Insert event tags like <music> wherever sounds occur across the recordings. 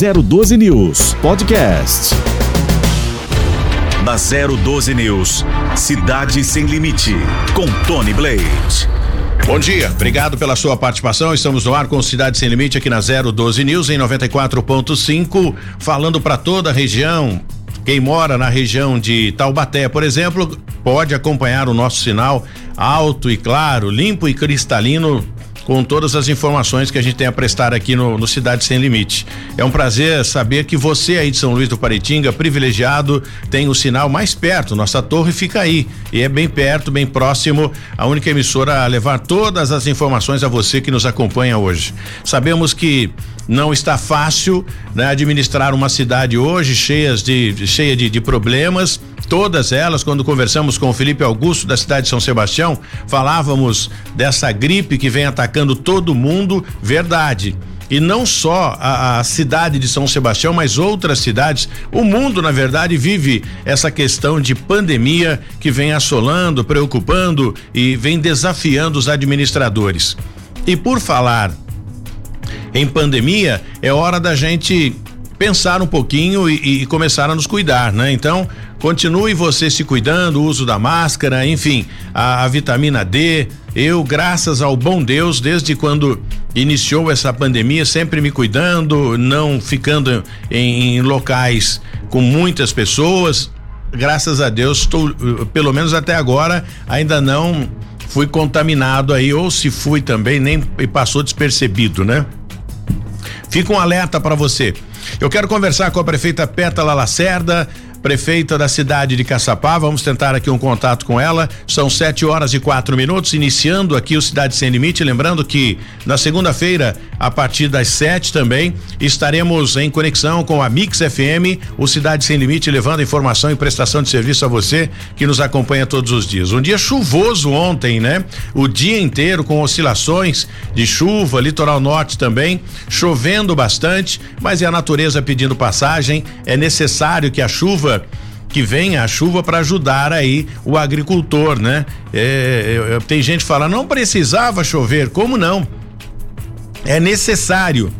012 News Podcast. Na 012 News, Cidade Sem Limite, com Tony Blade. Bom dia, obrigado pela sua participação. Estamos no ar com Cidade Sem Limite aqui na 012 News em 94.5, falando para toda a região. Quem mora na região de Taubaté, por exemplo, pode acompanhar o nosso sinal alto e claro, limpo e cristalino com todas as informações que a gente tem a prestar aqui no, no, Cidade Sem Limite. É um prazer saber que você aí de São Luís do Paritinga, privilegiado, tem o sinal mais perto. Nossa torre fica aí e é bem perto, bem próximo, a única emissora a levar todas as informações a você que nos acompanha hoje. Sabemos que não está fácil né, administrar uma cidade hoje cheias de, cheia de, de problemas todas elas, quando conversamos com o Felipe Augusto da cidade de São Sebastião, falávamos dessa gripe que vem atacando todo mundo, verdade e não só a, a, cidade de São Sebastião, mas outras cidades. O mundo, na verdade, vive essa questão de pandemia que vem assolando, preocupando e vem desafiando os administradores. E por falar em pandemia, é hora da gente pensar um pouquinho e, e começar a nos cuidar, né? Então, Continue você se cuidando, o uso da máscara, enfim, a, a, vitamina D. Eu, graças ao bom Deus, desde quando iniciou essa pandemia, sempre me cuidando, não ficando em, em locais com muitas pessoas. Graças a Deus, estou, pelo menos até agora, ainda não fui contaminado aí, ou se fui também, nem passou despercebido, né? Fica um alerta para você. Eu quero conversar com a prefeita Pétala Lacerda prefeita da cidade de Caçapá. Vamos tentar aqui um contato com ela. São sete horas e quatro minutos, iniciando aqui o Cidade Sem Limite. Lembrando que na segunda-feira, a partir das sete também, estaremos em conexão com a Mix FM, o Cidade Sem Limite, levando informação e prestação de serviço a você que nos acompanha todos os dias. Um dia chuvoso ontem, né? O dia inteiro com oscilações de chuva, litoral norte também, chovendo bastante, mas é a natureza pedindo passagem. É necessário que a chuva chuva que venha a chuva para ajudar aí o agricultor, né? É, é, é, tem gente falando não precisava chover, como não? É necessário,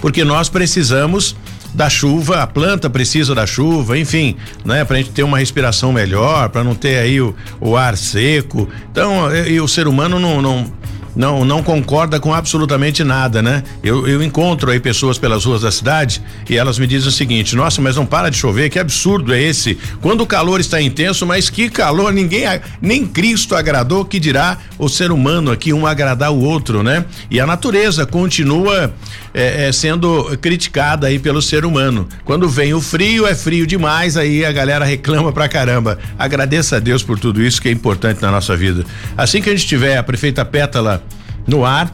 porque nós precisamos da chuva, a planta precisa da chuva, enfim, né? Pra gente ter uma respiração melhor, para não ter aí o, o ar seco. Então, e, e o ser humano não, não não não concorda com absolutamente nada, né? Eu, eu encontro aí pessoas pelas ruas da cidade e elas me dizem o seguinte: nossa, mas não para de chover, que absurdo é esse? Quando o calor está intenso, mas que calor, ninguém, nem Cristo agradou, que dirá o ser humano aqui, um agradar o outro, né? E a natureza continua é, é, sendo criticada aí pelo ser humano. Quando vem o frio, é frio demais, aí a galera reclama pra caramba. Agradeça a Deus por tudo isso que é importante na nossa vida. Assim que a gente tiver a prefeita Pétala no ar,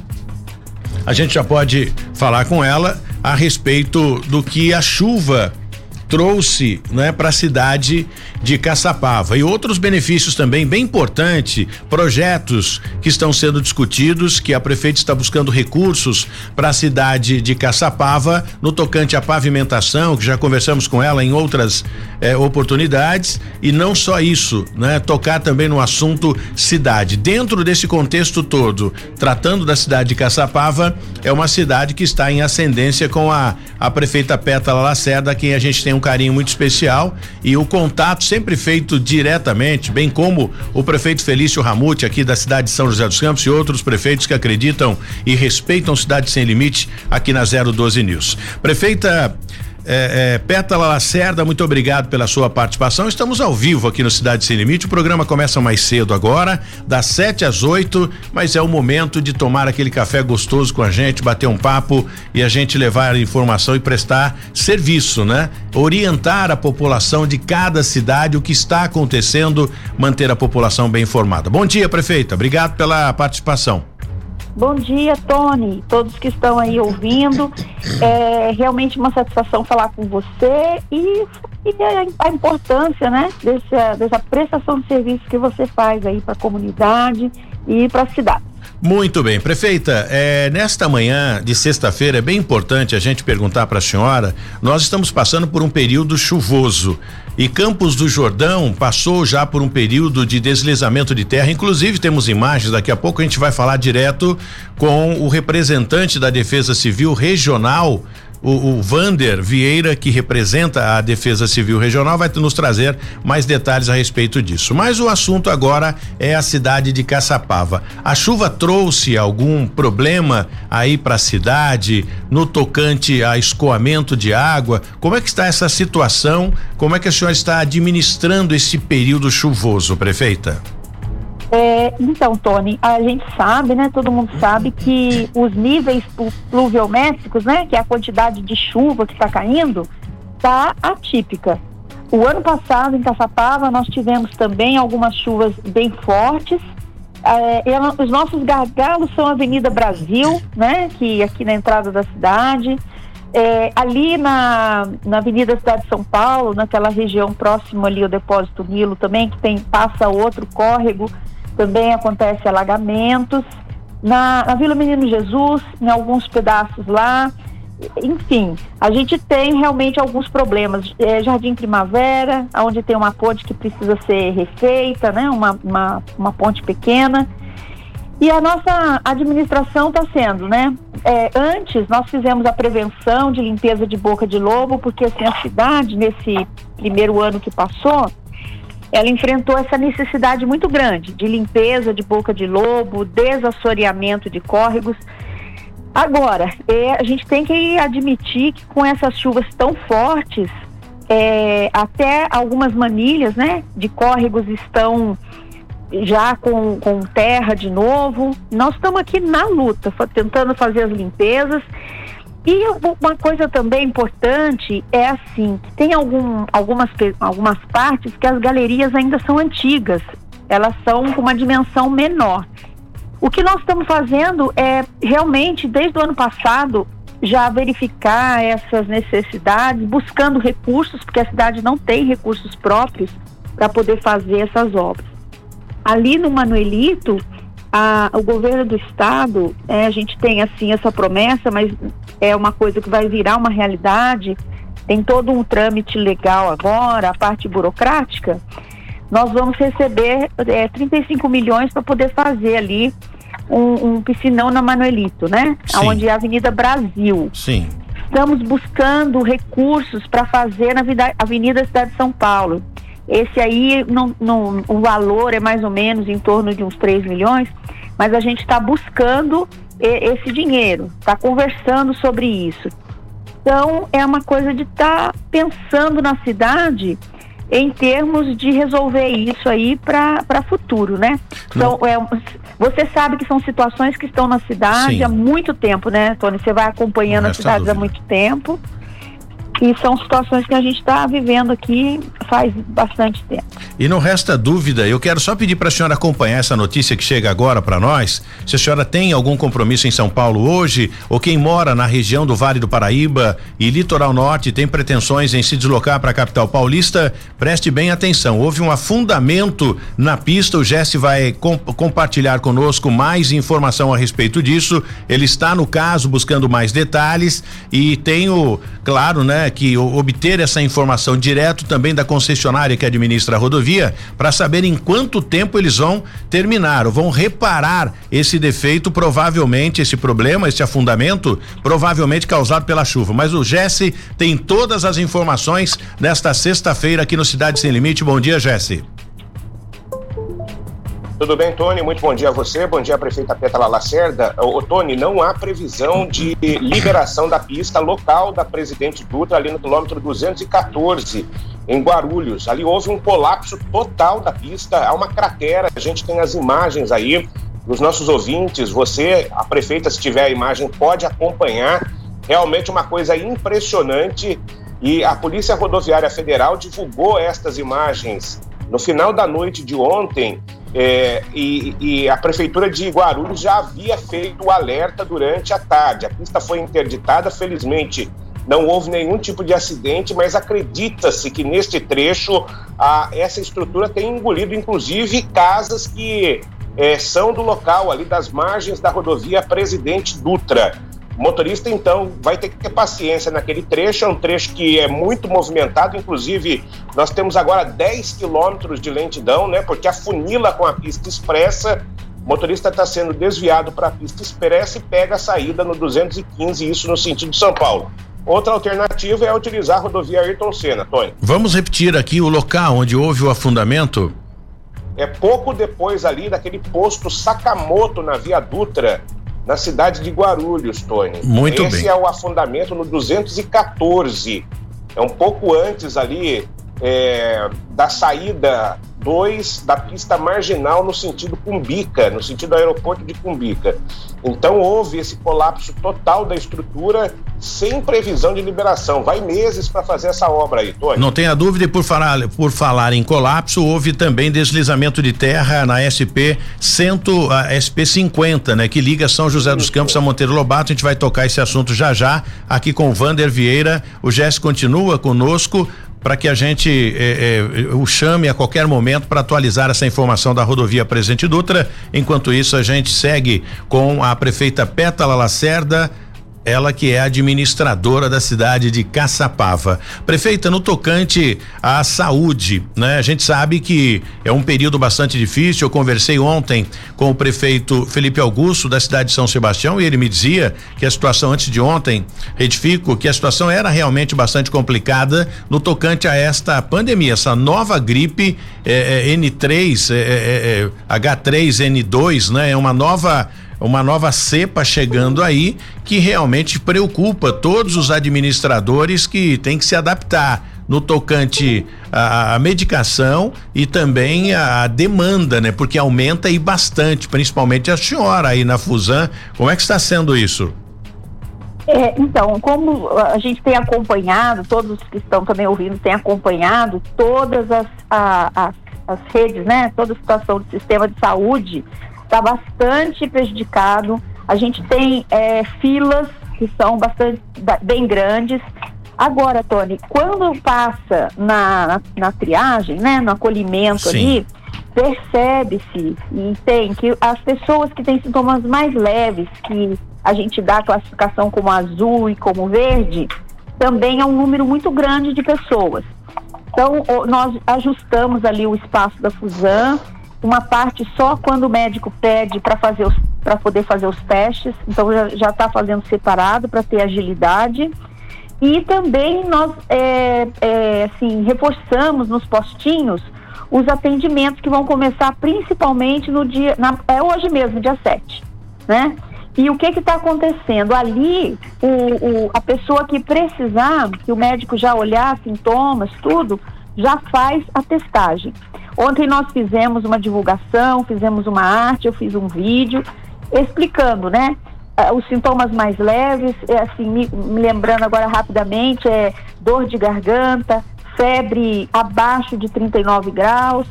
a gente já pode falar com ela a respeito do que a chuva trouxe né, para a cidade de Caçapava. E outros benefícios também bem importantes, projetos que estão sendo discutidos, que a prefeita está buscando recursos para a cidade de Caçapava, no tocante à pavimentação, que já conversamos com ela em outras eh, oportunidades, e não só isso, né? Tocar também no assunto cidade. Dentro desse contexto todo, tratando da cidade de Caçapava, é uma cidade que está em ascendência com a, a prefeita Pétala Lacerda, a quem a gente tem um carinho muito especial e o contato sempre feito diretamente, bem como o prefeito Felício Ramute aqui da cidade de São José dos Campos e outros prefeitos que acreditam e respeitam Cidade Sem Limite aqui na 012 News. Prefeita é, é, Pétala Lacerda, muito obrigado pela sua participação. Estamos ao vivo aqui no Cidade Sem Limite. O programa começa mais cedo agora, das 7 às 8, mas é o momento de tomar aquele café gostoso com a gente, bater um papo e a gente levar informação e prestar serviço, né? Orientar a população de cada cidade o que está acontecendo, manter a população bem informada. Bom dia, prefeita. Obrigado pela participação. Bom dia, Tony, todos que estão aí ouvindo. É realmente uma satisfação falar com você e, e a, a, importância, né, dessa, dessa prestação de serviço que você faz aí para a comunidade e para a cidade. Muito bem, prefeita, é, nesta manhã de sexta-feira é bem importante a gente perguntar para a senhora. Nós estamos passando por um período chuvoso e Campos do Jordão passou já por um período de deslizamento de terra. Inclusive temos imagens. Daqui a pouco a gente vai falar direto com o representante da Defesa Civil Regional o, o Vander Vieira, que representa a Defesa Civil Regional, vai nos trazer mais detalhes a respeito disso. Mas o assunto agora é a cidade de Caçapava. A chuva trouxe algum problema aí para a cidade no tocante a escoamento de água? Como é que está essa situação? Como é que a senhora está administrando esse período chuvoso, prefeita? É, então, Tony, a gente sabe, né? Todo mundo sabe que os níveis pluviométricos, né? Que é a quantidade de chuva que está caindo, está atípica. O ano passado, em Caçapava, nós tivemos também algumas chuvas bem fortes. É, os nossos gargalos são a Avenida Brasil, né? Que é aqui na entrada da cidade. É, ali na, na Avenida Cidade de São Paulo, naquela região próxima ali ao depósito Nilo também, que tem passa outro córrego também acontece alagamentos. Na, na Vila Menino Jesus, em alguns pedaços lá, enfim, a gente tem realmente alguns problemas. É, Jardim Primavera, onde tem uma ponte que precisa ser refeita, né? Uma, uma, uma ponte pequena. E a nossa administração está sendo, né? É, antes nós fizemos a prevenção de limpeza de boca de lobo, porque assim, a cidade, nesse primeiro ano que passou, ela enfrentou essa necessidade muito grande de limpeza de boca de lobo, desassoreamento de córregos. Agora, é, a gente tem que admitir que com essas chuvas tão fortes, é, até algumas manilhas né, de córregos estão já com, com terra de novo. Nós estamos aqui na luta, tentando fazer as limpezas e uma coisa também importante é assim, tem algum, algumas, algumas partes que as galerias ainda são antigas, elas são com uma dimensão menor. O que nós estamos fazendo é realmente, desde o ano passado, já verificar essas necessidades, buscando recursos, porque a cidade não tem recursos próprios para poder fazer essas obras. Ali no Manuelito, a, o governo do estado, é, a gente tem assim essa promessa, mas é uma coisa que vai virar uma realidade. Tem todo um trâmite legal agora, a parte burocrática. Nós vamos receber é, 35 milhões para poder fazer ali um, um, piscinão na Manuelito, né? Sim. Onde é a Avenida Brasil. Sim. Estamos buscando recursos para fazer na Avenida Cidade de São Paulo. Esse aí, não, não, o valor é mais ou menos em torno de uns 3 milhões, mas a gente está buscando esse dinheiro, está conversando sobre isso. Então, é uma coisa de estar tá pensando na cidade em termos de resolver isso aí para futuro, né? Então, é, você sabe que são situações que estão na cidade Sim. há muito tempo, né, Tony? Você vai acompanhando as cidades há muito tempo. E são situações que a gente está vivendo aqui faz bastante tempo. E não resta dúvida, eu quero só pedir para a senhora acompanhar essa notícia que chega agora para nós. Se a senhora tem algum compromisso em São Paulo hoje, ou quem mora na região do Vale do Paraíba e Litoral Norte tem pretensões em se deslocar para a capital paulista, preste bem atenção. Houve um afundamento na pista, o Jesse vai compartilhar conosco mais informação a respeito disso. Ele está no caso buscando mais detalhes e tenho, claro, né, que obter essa informação direto também da concessionária que administra a rodovia para saber em quanto tempo eles vão terminar ou vão reparar esse defeito, provavelmente esse problema, esse afundamento, provavelmente causado pela chuva. Mas o Jesse tem todas as informações nesta sexta-feira aqui no Cidade Sem Limite. Bom dia, Jesse. Tudo bem, Tony? Muito bom dia a você, bom dia, prefeita Pétala Lacerda. Ô, Tony, não há previsão de liberação da pista local da Presidente Dutra ali no quilômetro 214, em Guarulhos. Ali houve um colapso total da pista, há uma cratera, a gente tem as imagens aí dos nossos ouvintes, você, a prefeita, se tiver a imagem, pode acompanhar. Realmente uma coisa impressionante e a Polícia Rodoviária Federal divulgou estas imagens no final da noite de ontem é, e, e, a Prefeitura de Guarulhos já havia feito o alerta durante a tarde. A pista foi interditada, felizmente não houve nenhum tipo de acidente, mas acredita-se que neste trecho a, essa estrutura tem engolido, inclusive, casas que é, são do local, ali das margens da rodovia Presidente Dutra. O motorista, então, vai ter que ter paciência naquele trecho, é um trecho que é muito movimentado, inclusive nós temos agora 10 quilômetros de lentidão, né? Porque afunila com a pista expressa, o motorista está sendo desviado para a pista expressa e pega a saída no 215, isso no sentido de São Paulo. Outra alternativa é utilizar a rodovia Ayrton Senna, Tony. Vamos repetir aqui o local onde houve o afundamento? É pouco depois ali daquele posto Sakamoto na Via Dutra, na cidade de Guarulhos, Tony. Muito Esse bem. é o afundamento no 214. É um pouco antes ali é, da saída 2 da pista marginal no sentido Cumbica, no sentido aeroporto de Cumbica. Então houve esse colapso total da estrutura sem previsão de liberação. Vai meses para fazer essa obra aí, Tony. Não tenha dúvida, e por falar, por falar em colapso, houve também deslizamento de terra na SP 100, a SP 50, né? Que liga São José dos Campos a Monteiro Lobato. A gente vai tocar esse assunto já já aqui com o Vander Vieira. O Jess continua conosco para que a gente eh, eh, o chame a qualquer momento para atualizar essa informação da rodovia Presidente Dutra. Enquanto isso, a gente segue com a prefeita Pétala Lacerda ela que é administradora da cidade de Caçapava. Prefeita, no tocante à saúde, né? A gente sabe que é um período bastante difícil. Eu conversei ontem com o prefeito Felipe Augusto da cidade de São Sebastião e ele me dizia que a situação antes de ontem, retifico, que a situação era realmente bastante complicada no tocante a esta pandemia, essa nova gripe eh, eh, N3, eh, H3N2, né? É uma nova uma nova cepa chegando aí que realmente preocupa todos os administradores que têm que se adaptar no tocante à, à medicação e também a, demanda, né? Porque aumenta aí bastante, principalmente a senhora aí na Fusan. Como é que está sendo isso? É, então, como a gente tem acompanhado, todos que estão também ouvindo têm acompanhado todas as, a, as, as redes, né? Toda a situação do sistema de saúde está bastante prejudicado. A gente tem é, filas que são bastante bem grandes. Agora, Tony, quando passa na, na, na triagem, né, no acolhimento Sim. ali, percebe-se e tem que as pessoas que têm sintomas mais leves, que a gente dá a classificação como azul e como verde, também é um número muito grande de pessoas. Então, nós ajustamos ali o espaço da Fusan, uma parte só quando o médico pede para fazer para poder fazer os testes, então já está fazendo separado para ter agilidade. E também nós é, é, assim, reforçamos nos postinhos os atendimentos que vão começar principalmente no dia, na, é hoje mesmo, dia 7, né? E o que está acontecendo? Ali, o, o- a pessoa que precisar, que o médico já olhar sintomas, tudo, já faz a testagem. Ontem nós fizemos uma divulgação, fizemos uma arte, eu fiz um vídeo explicando, né? ah, Os sintomas mais leves, é assim, me, me lembrando agora rapidamente, é dor de garganta, febre abaixo de 39 graus,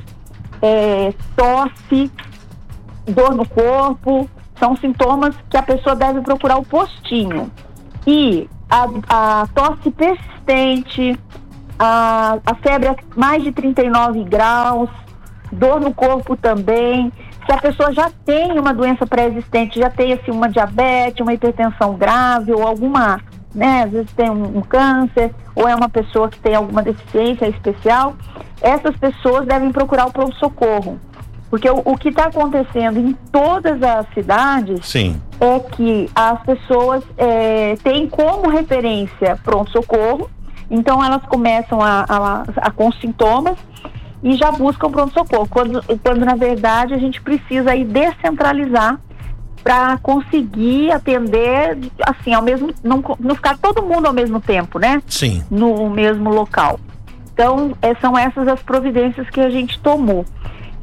é, tosse, dor no corpo, são sintomas que a pessoa deve procurar o postinho. E a, a tosse persistente, a, a febre a mais de 39 graus, dor no corpo também. Se a pessoa já tem uma doença pré-existente, já tem assim, uma diabetes, uma hipertensão grave ou alguma, né, às vezes tem um, um câncer, ou é uma pessoa que tem alguma deficiência especial, essas pessoas devem procurar o pronto-socorro. Porque o, o que está acontecendo em todas as cidades Sim. é que as pessoas é, têm como referência pronto-socorro, então elas começam a, a- a- com sintomas e já buscam pronto-socorro, quando, quando na verdade a gente precisa aí descentralizar para conseguir atender assim ao mesmo não, não ficar todo mundo ao mesmo tempo, né? Sim. no mesmo local. Então, eh, são essas as providências que a gente tomou.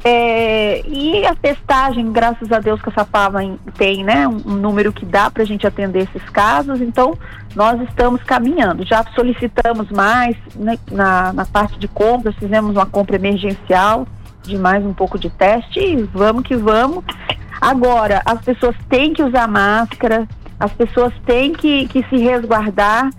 É, e a testagem, graças a Deus que a Sapava em- tem né, um, um número que dá para a gente atender esses casos, então nós estamos caminhando. Já solicitamos mais né, na, na parte de compras, fizemos uma compra emergencial de mais um pouco de teste e vamos que vamos. Agora, as pessoas têm que usar máscara, as pessoas têm que, que se resguardar,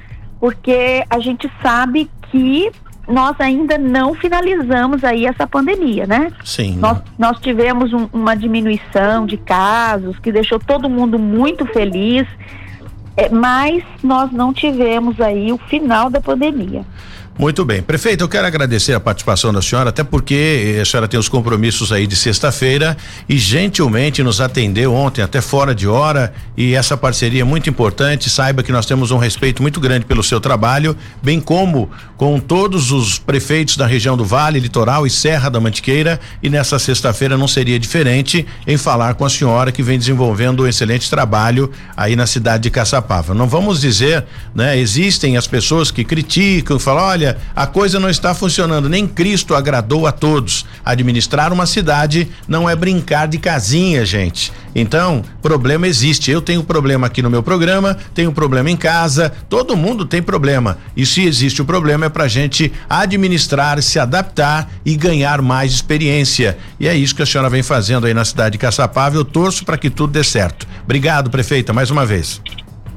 porque a gente sabe que nós ainda não finalizamos aí essa pandemia, né? Sim. Nós, nós tivemos um- uma diminuição de casos que deixou todo mundo muito feliz, é, mas nós não tivemos aí o final da pandemia. Muito bem. Prefeito, eu quero agradecer a participação da senhora, até porque a senhora tem os compromissos aí de sexta-feira e gentilmente nos atendeu ontem, até fora de hora, e essa parceria é muito importante. Saiba que nós temos um respeito muito grande pelo seu trabalho, bem como com todos os prefeitos da região do Vale, Litoral e Serra da Mantiqueira. E nessa sexta-feira não seria diferente em falar com a senhora que vem desenvolvendo um excelente trabalho aí na cidade de Caçapava. Não vamos dizer, né? Existem as pessoas que criticam, falam, olha, a coisa não está funcionando, nem Cristo agradou a todos. Administrar uma cidade não é brincar de casinha, gente. Então, problema existe. Eu tenho problema aqui no meu programa, tenho problema em casa, todo mundo tem problema. E se existe o problema é pra gente administrar, se adaptar e ganhar mais experiência. E é isso que a senhora vem fazendo aí na cidade de Caçapava. Eu torço para que tudo dê certo. Obrigado, prefeita, mais uma vez.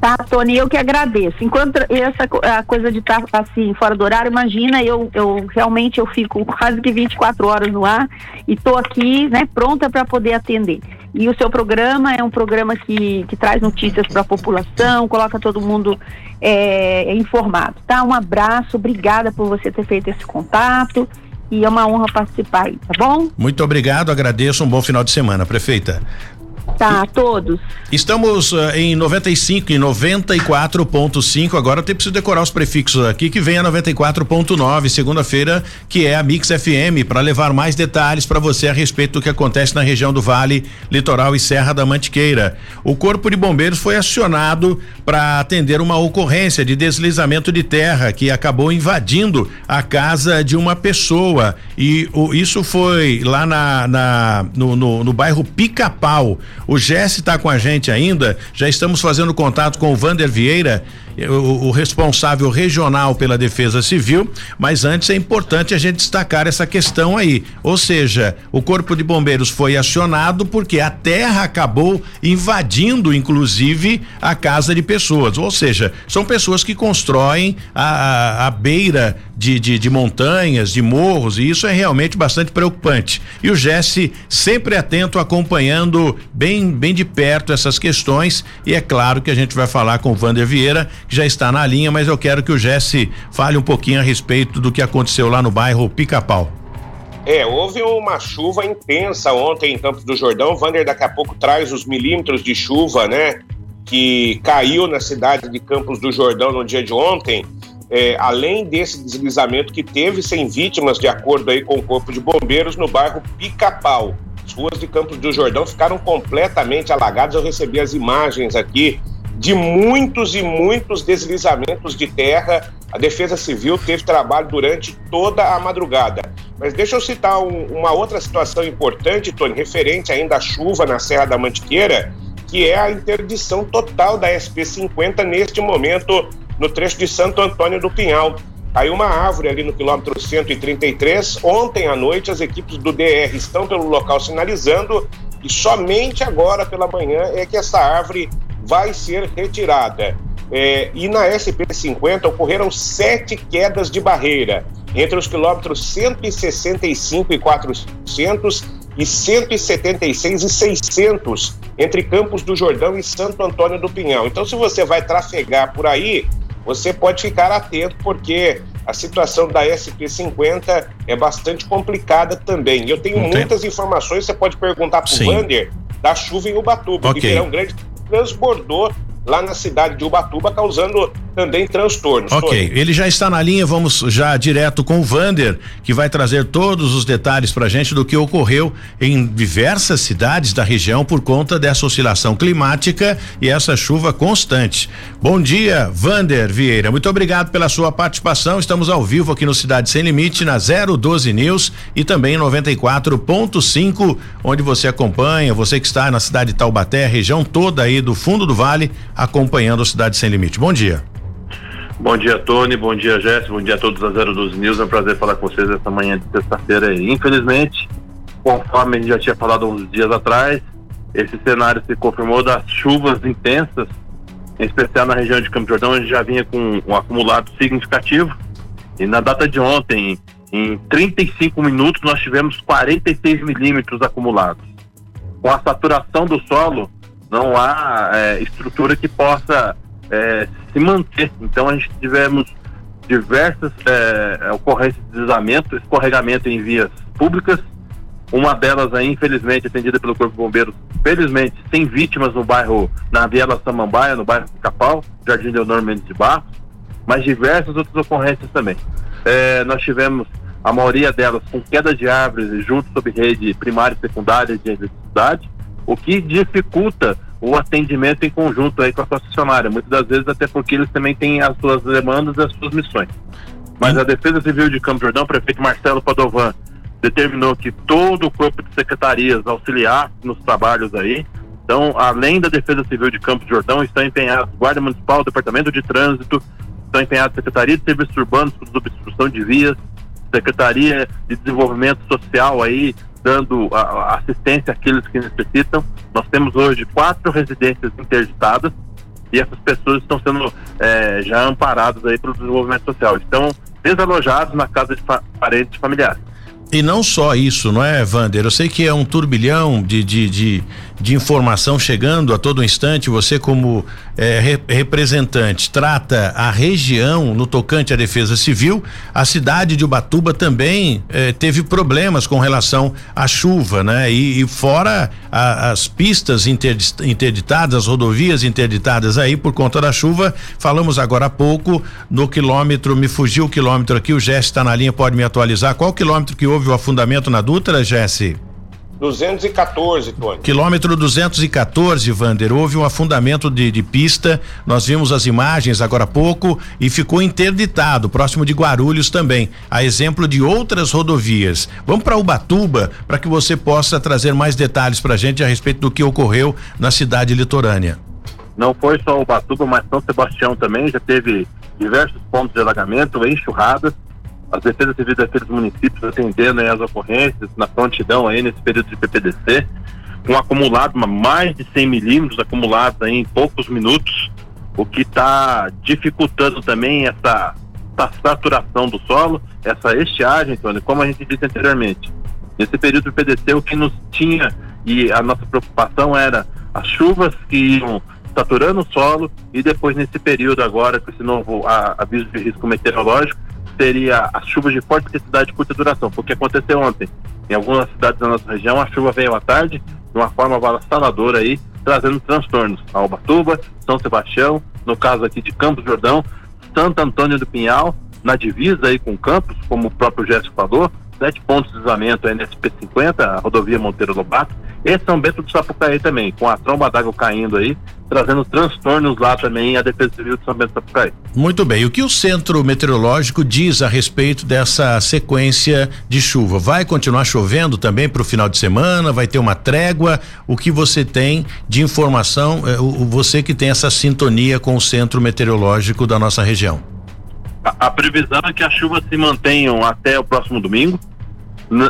Tá, Tony, eu que agradeço. Enquanto essa a coisa de estar tá, assim fora do horário, imagina, eu, eu realmente eu fico quase que 24 horas no ar e estou aqui, né, pronta para poder atender. E o seu programa é um programa que, que traz notícias para a população, coloca todo mundo é, informado, tá? Um abraço, obrigada por você ter feito esse contato e é uma honra participar aí, tá bom? Muito obrigado, agradeço, um bom final de semana, prefeita. Tá, todos. Estamos uh, em 95 e 94.5. Agora eu preciso decorar os prefixos aqui que vem a 94.9, segunda-feira, que é a Mix FM, para levar mais detalhes para você a respeito do que acontece na região do Vale, Litoral e Serra da Mantiqueira. O Corpo de Bombeiros foi acionado para atender uma ocorrência de deslizamento de terra que acabou invadindo a casa de uma pessoa. E o, isso foi lá na, na no, no, no bairro Pica-Pau. O Jesse está com a gente ainda. Já estamos fazendo contato com o Vander Vieira, o, o, responsável regional pela Defesa Civil. Mas antes é importante a gente destacar essa questão aí. Ou seja, o Corpo de Bombeiros foi acionado porque a terra acabou invadindo, inclusive, a casa de pessoas. Ou seja, são pessoas que constroem a, a, a beira de, de, de, montanhas, de morros, e isso é realmente bastante preocupante. E o Jesse sempre atento, acompanhando bem, bem de perto essas questões, e é claro que a gente vai falar com o Vander Vieira, que já está na linha, mas eu quero que o Jesse fale um pouquinho a respeito do que aconteceu lá no bairro Pica-Pau. É, houve uma chuva intensa ontem em Campos do Jordão. O Vander daqui a pouco traz os milímetros de chuva, né? Que caiu na cidade de Campos do Jordão no dia de ontem é, além desse deslizamento que teve 100 vítimas, de acordo aí com o Corpo de Bombeiros, no bairro Pica-Pau. As ruas de Campos do Jordão ficaram completamente alagadas. Eu recebi as imagens aqui de muitos e muitos deslizamentos de terra. A Defesa Civil teve trabalho durante toda a madrugada. Mas deixa eu citar um, uma outra situação importante, Tony, referente ainda à chuva na Serra da Mantiqueira, que é a interdição total da SP50 neste momento no trecho de Santo Antônio do Pinhal. Caiu uma árvore ali no quilômetro 133. Ontem à noite, as equipes do DR estão pelo local sinalizando e somente agora pela manhã é que essa árvore vai ser retirada. É, e na SP50 ocorreram sete quedas de barreira entre os quilômetros 165 e 400 e 176 e 600 entre Campos do Jordão e Santo Antônio do Pinhal. Então, se você vai trafegar por aí, você pode ficar atento, porque a situação da SP50 é bastante complicada também. Eu tenho muitas informações, você pode perguntar para o Vander da chuva em Ubatuba. Okay. Ribeirão Grande transbordou lá na cidade de Ubatuba, causando também transtornos. Ok, ele já está na linha, vamos já direto com o Vander, que vai trazer todos os detalhes para gente do que ocorreu em diversas cidades da região por conta dessa oscilação climática e essa chuva constante. Bom dia, Vander Vieira, muito obrigado pela sua participação, estamos ao vivo aqui no Cidade Sem Limite, na 012 News e também 94.5, onde você acompanha, você que está na cidade de Taubaté, região toda aí do fundo do vale, acompanhando o Cidade Sem Limite. Bom dia. Bom dia, Tony. Bom dia, Jéssica. Bom dia a todos da 012 News. É um prazer falar com vocês essa manhã de sexta-feira. Infelizmente, conforme a gente já tinha falado uns dias atrás, esse cenário se confirmou das chuvas intensas, em especial na região de Campo Jordão, onde já vinha com um acumulado significativo. E na data de ontem, em 35 minutos, nós tivemos 46 milímetros acumulados. Com a saturação do solo, não há é, estrutura que possa é, se manter. Então a gente tivemos diversas é, ocorrências de deslizamento, escorregamento em vias públicas. Uma delas aí, infelizmente, atendida pelo Corpo de Bombeiros, felizmente, sem vítimas no bairro, na Viela Samambaia, no bairro Capal, Jardim Leonor Mendes de Barros, mas diversas outras ocorrências também. É, nós tivemos a maioria delas com queda de árvores junto sob rede primária e secundária de eletricidade, o que dificulta o atendimento em conjunto aí com a concessionária, muitas das vezes até porque eles também têm as suas demandas e as suas missões. Mas a Defesa Civil de Campo Jordão, o prefeito Marcelo Padovan, determinou que todo o corpo de secretarias auxiliar nos trabalhos aí. Então, além da Defesa Civil de Campo Jordão, estão empenhados Guarda Municipal, Departamento de Trânsito, estão empenhados Secretaria de Serviços Urbanos, obstrução de vias, Secretaria de Desenvolvimento Social aí, dando assistência àqueles que necessitam. Nós temos hoje quatro residências interditadas e essas pessoas estão sendo é, já amparadas aí pelo desenvolvimento social. Estão desalojados na casa de fa parentes familiares. E não só isso, não é, Vander? Eu sei que é um turbilhão de, de, de, de informação chegando a todo instante. Você, como é, re, representante, trata a região no tocante à defesa civil. A cidade de Ubatuba também é, teve problemas com relação à chuva, né? E, e fora a, as pistas interditadas, as rodovias interditadas aí por conta da chuva. Falamos agora há pouco no quilômetro, me fugiu o quilômetro aqui, o Jesse está na linha, pode me atualizar. Qual quilômetro que houve? o afundamento na Dutra, Jesse? 214, Tony. Quilômetro 214, Vander. Houve um afundamento de, de, pista. Nós vimos as imagens agora há pouco e ficou interditado, próximo de Guarulhos também. A exemplo de outras rodovias. Vamos para Ubatuba para que você possa trazer mais detalhes para a gente a respeito do que ocorreu na cidade litorânea. Não foi só Ubatuba, mas São Sebastião também já teve diversos pontos de alagamento, enxurradas as defesas civis daqueles municípios atendendo as ocorrências na prontidão aí nesse período de PPDC, com acumulado mais de 100 milímetros acumulados aí em poucos minutos, o que está dificultando também essa, essa, saturação do solo, essa estiagem, Tony, como a gente disse anteriormente. Nesse período do PDC, o que nos tinha e a nossa preocupação era as chuvas que iam saturando o solo e depois nesse período agora com esse novo a, aviso de risco meteorológico seria as chuvas de forte intensidade de curta duração, porque aconteceu ontem. Em algumas cidades da nossa região, a chuva veio à tarde de uma forma avassaladora aí, trazendo transtornos a Albatuba, São Sebastião, no caso aqui de Campos Jordão, Santo Antônio do Pinhal, na divisa aí com Campos, como o próprio Jéssico falou, sete pontos de deslizamento NSP 50, a rodovia Monteiro Lobato, e São Bento do Sapucaí também, com a tromba d'água caindo aí, trazendo transtornos lá também a Defesa Civil de São Bento do Sapucaí. Muito bem, o que o Centro Meteorológico diz a respeito dessa sequência de chuva? Vai continuar chovendo também para o final de semana? Vai ter uma trégua? O que você tem de informação, eh, você que tem essa sintonia com o Centro Meteorológico da nossa região? A, a previsão é que as chuvas se mantenham até o próximo domingo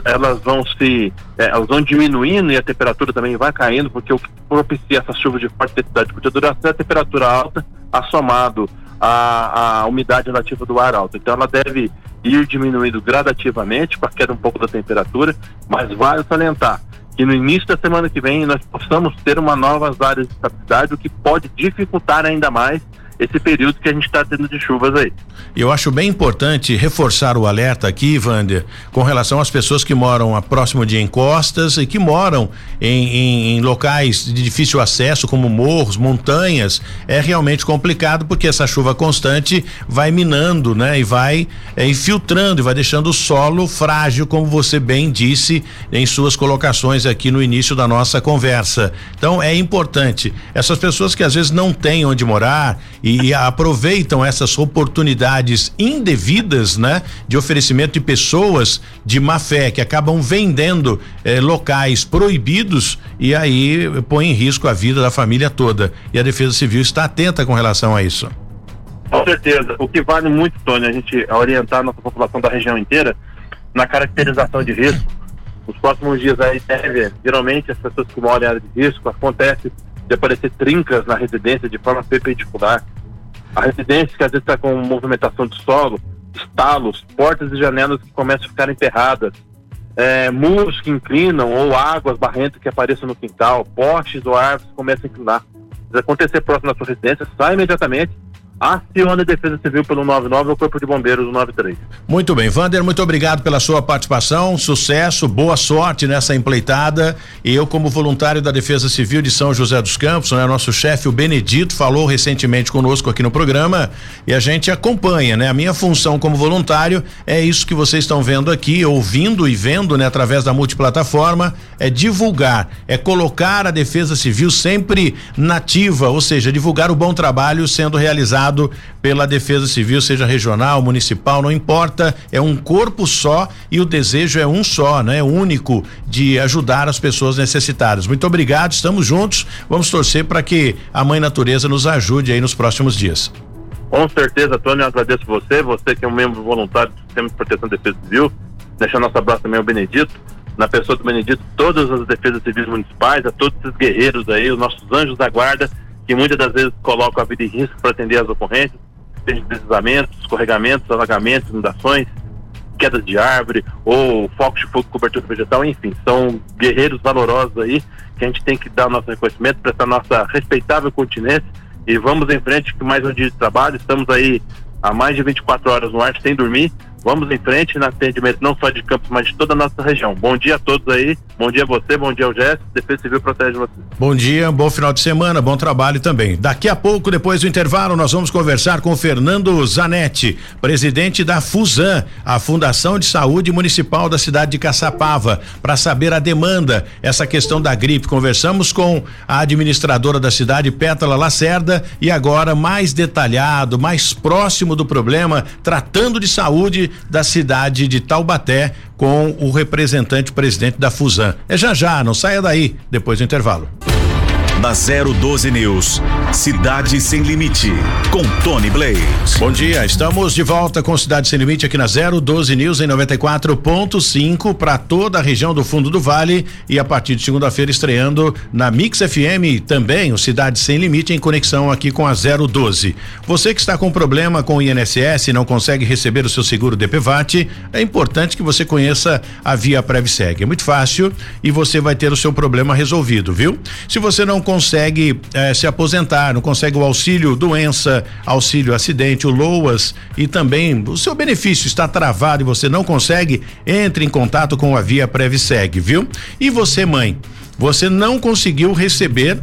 elas vão se é, elas vão diminuindo e a temperatura também vai caindo, porque o que propicia essas chuvas de forte intensidade de curta duração é a temperatura alta, assomado à, à umidade relativa do ar alto. Então ela deve ir diminuindo gradativamente com a queda um pouco da temperatura, mas vale salientar que no início da semana que vem nós possamos ter uma novas áreas de estabilidade, o que pode dificultar ainda mais esse período que a gente está tendo de chuvas aí. Eu acho bem importante reforçar o alerta aqui, Vander, com relação às pessoas que moram próximo de encostas e que moram em, em, em locais de difícil acesso, como morros, montanhas. É realmente complicado porque essa chuva constante vai minando, né? E vai é, infiltrando e vai deixando o solo frágil, como você bem disse em suas colocações aqui no início da nossa conversa. Então é importante. Essas pessoas que às vezes não têm onde morar e aproveitam essas oportunidades indevidas, né? De oferecimento de pessoas de má fé que acabam vendendo eh, locais proibidos e aí põe em risco a vida da família toda. E a Defesa Civil está atenta com relação a isso. Com certeza. O que vale muito, Tony, a gente orientar a nossa população da região inteira na caracterização de risco. Os próximos dias aí deve, geralmente as pessoas que moram em área de risco, acontece de aparecer trincas na residência de forma perpendicular. A residência que às vezes está com movimentação de solo, estalos, portas e janelas que começam a ficar emperradas, é, muros que inclinam ou águas barrentas que apareçam no quintal, postes ou árvores que começam a inclinar. Se acontecer próximo da sua residência, sai imediatamente, acione a Defesa Civil pelo 99 ou Corpo de Bombeiros 93. Muito bem, Vander, muito obrigado pela sua participação, sucesso, boa sorte nessa empleitada. E eu, como voluntário da Defesa Civil de São José dos Campos, né, nosso chefe, o Benedito, falou recentemente conosco aqui no programa e a gente acompanha, né? A minha função como voluntário é isso que vocês estão vendo aqui, ouvindo e vendo, né, através da multiplataforma, é divulgar, é colocar a Defesa Civil sempre nativa, ou seja, divulgar o bom trabalho sendo realizado pela Defesa Civil, seja regional, municipal, não importa, é um corpo só e o desejo é um só, né? Único de ajudar as pessoas necessitadas. Muito obrigado, estamos juntos. Vamos torcer para que a Mãe Natureza nos ajude aí nos próximos dias. Com certeza, Tony, eu agradeço você, você que é um membro voluntário do Sistema de Proteção e Defesa Civil. Deixar nosso abraço também ao Benedito, na pessoa do Benedito, todas as defesas civis municipais, a todos esses guerreiros aí, os nossos anjos da guarda, que muitas das vezes colocam a vida em risco para atender as ocorrências, seja deslizamentos, escorregamentos, alagamentos, inundações, quedas de árvore ou focos de fogo, cobertura vegetal, enfim, são guerreiros valorosos aí que a gente tem que dar nosso reconhecimento, prestar nossa respeitável continência e vamos em frente que mais um dia de trabalho, estamos aí há mais de 24 horas no ar sem dormir Vamos em frente no atendimento não só de Campos, mas de toda a nossa região. Bom dia a todos aí. Bom dia a você, bom dia ao Jéssica. Defesa Civil protege você. Bom dia, bom final de semana, bom trabalho também. Daqui a pouco, depois do intervalo, nós vamos conversar com Fernando Zanetti, presidente da FUSAN, a Fundação de Saúde Municipal da cidade de Caçapava, para saber a demanda, essa questão da gripe. Conversamos com a administradora da cidade, Pétala Lacerda, e agora mais detalhado, mais próximo do problema, tratando de saúde da cidade de Taubaté com o representante presidente da Fusan. É já já, não saia daí, depois do intervalo na 012 News. Cidade Sem Limite, com Tony Blade. Bom dia, estamos de volta com Cidade Sem Limite aqui na 012 News em 94.5 para toda a região do fundo do Vale e a partir de segunda-feira estreando na Mix FM também o Cidade Sem Limite em conexão aqui com a 012. Você que está com problema com o INSS e não consegue receber o seu seguro DPVAT, é importante que você conheça a Via Previseg. É muito fácil e você vai ter o seu problema resolvido, viu? Se você não eh, se aposentar, não consegue o auxílio doença, auxílio acidente, o LOAS e também o seu benefício está travado e você não consegue, entre em contato com a Via Previseg, viu? E você, mãe, você não conseguiu receber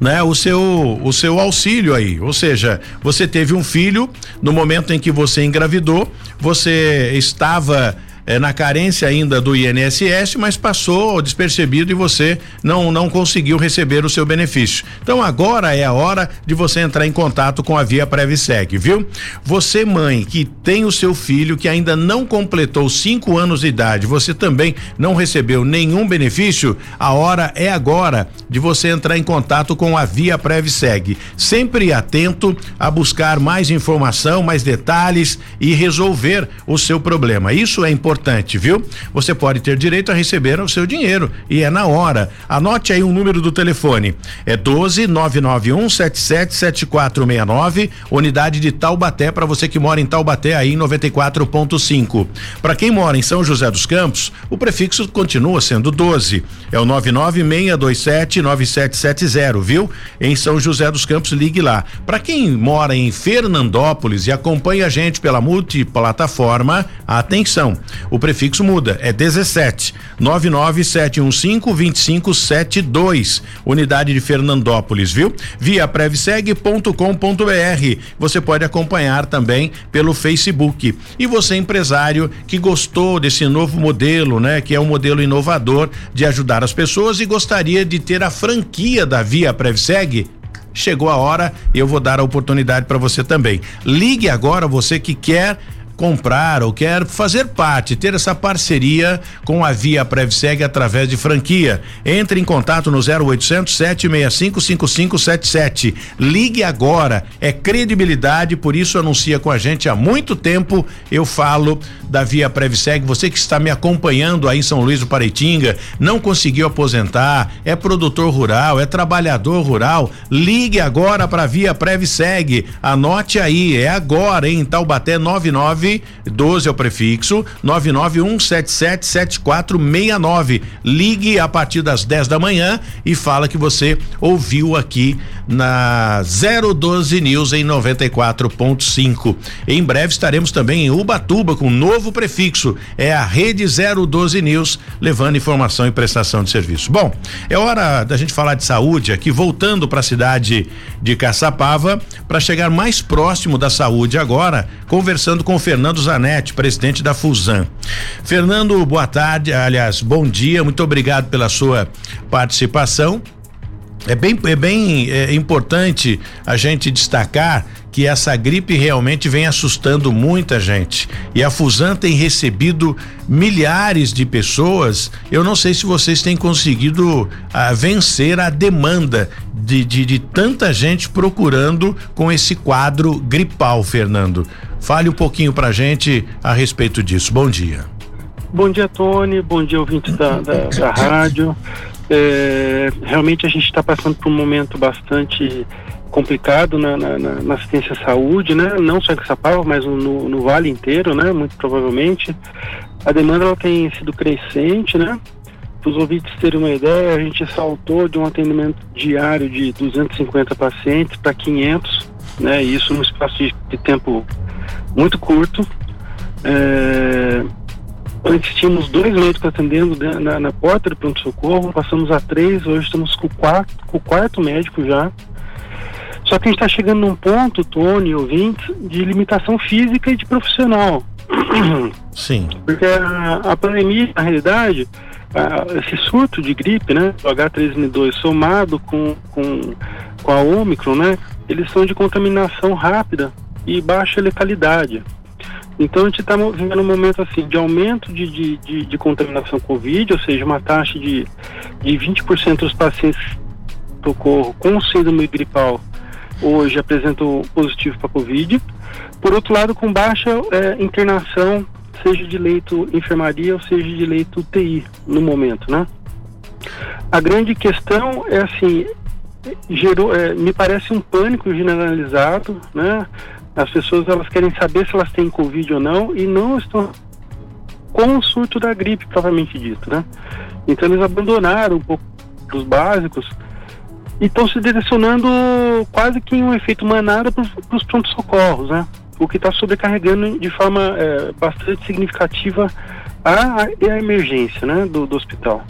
né, o seu o seu auxílio aí, ou seja, você teve um filho no momento em que você engravidou, você estava é, na carência ainda do INSS, mas passou despercebido e você não não conseguiu receber o seu benefício. Então agora é a hora de você entrar em contato com a Via Previseg, viu? Você mãe que tem o seu filho que ainda não completou cinco anos de idade, você também não recebeu nenhum benefício, a hora é agora de você entrar em contato com a Via Previseg. Sempre atento a buscar mais informação, mais detalhes e resolver o seu problema. Isso é importante importante, viu? Você pode ter direito a receber o seu dinheiro e é na hora. Anote aí um número do telefone. É 12 991 777469, unidade de Taubaté para você que mora em Taubaté aí em 94.5. Para quem mora em São José dos Campos, o prefixo continua sendo 12. É o 99627 9770, viu? Em São José dos Campos, ligue lá. Para quem mora em Fernandópolis e acompanha a gente pela multiplataforma, atenção. O prefixo muda, é 17 99715 2572, unidade de Fernandópolis, viu? Via prevseg.com.br. Você pode acompanhar também pelo Facebook. E você empresário que gostou desse novo modelo, né, que é um modelo inovador de ajudar as pessoas e gostaria de ter a franquia da Via Prevseg, chegou a hora e eu vou dar a oportunidade para você também. Ligue agora você que quer comprar ou quer fazer parte, ter essa parceria com a Via Prevseg através de franquia. Entre em contato no 0800 765 5577. Ligue agora, é credibilidade, por isso anuncia com a gente há muito tempo. Eu falo da Via Prevseg, você que está me acompanhando aí em São Luís do Pareitinga, não conseguiu aposentar, é produtor rural, é trabalhador rural, ligue agora para Via Prevseg. Anote aí, é agora em Taubaté 99 99 12 é o prefixo 991777469. Ligue a partir das 10 da manhã e fala que você ouviu aqui na 012 News em 94.5. Em breve estaremos também em Ubatuba com um novo prefixo. É a Rede 012 News, levando informação e prestação de serviço. Bom, é hora da gente falar de saúde aqui, voltando para a cidade de Caçapava, para chegar mais próximo da saúde agora, conversando com o Fernando Zanetti, presidente da Fusan. Fernando, boa tarde, aliás, bom dia, muito obrigado pela sua participação. É bem, é bem é, importante a gente destacar que essa gripe realmente vem assustando muita gente. E a Fusan tem recebido milhares de pessoas. Eu não sei se vocês têm conseguido ah, vencer a demanda de, de, de tanta gente procurando com esse quadro gripal, Fernando. Fale um pouquinho pra gente a respeito disso. Bom dia. Bom dia, Tony. Bom dia, ouvintes da, da, da rádio. É, realmente a gente está passando por um momento bastante complicado na, na, na, assistência à saúde, né? Não só em Caçapava, mas no, no, vale inteiro, né? Muito provavelmente. A demanda ela tem sido crescente, né? Para os ouvintes terem uma ideia, a gente saltou de um atendimento diário de 250 pacientes para 500, né? Isso num espaço de, de tempo muito curto. É, Antes tínhamos dois médicos atendendo na, na porta do pronto-socorro, passamos a três, hoje estamos com o quarto, com o quarto médico já. Só que a gente está chegando num ponto, Tony, ouvintes, de limitação física e de profissional. <coughs> Sim. Porque a, a pandemia, na realidade, a, esse surto de gripe, né, o H3N2 somado com, com, com a Omicron, né, eles são de contaminação rápida e baixa letalidade. Então a gente está vivendo um momento assim de aumento de, de, de, de, contaminação Covid, ou seja, uma taxa de, de 20% dos pacientes socorro com síndrome gripal hoje apresentam positivo para Covid. Por outro lado, com baixa é, internação, seja de leito enfermaria ou seja de leito UTI no momento, né? A grande questão é assim, gerou, é, me parece um pânico generalizado, né? As pessoas elas querem saber se elas têm Covid ou não e não estão com o surto da gripe, provavelmente dito, né? Então eles abandonaram um pouco dos básicos e estão se direcionando quase que em um efeito manada para os prontos-socorros, né? O que está sobrecarregando de forma é, bastante significativa a, a emergência né, do, do hospital.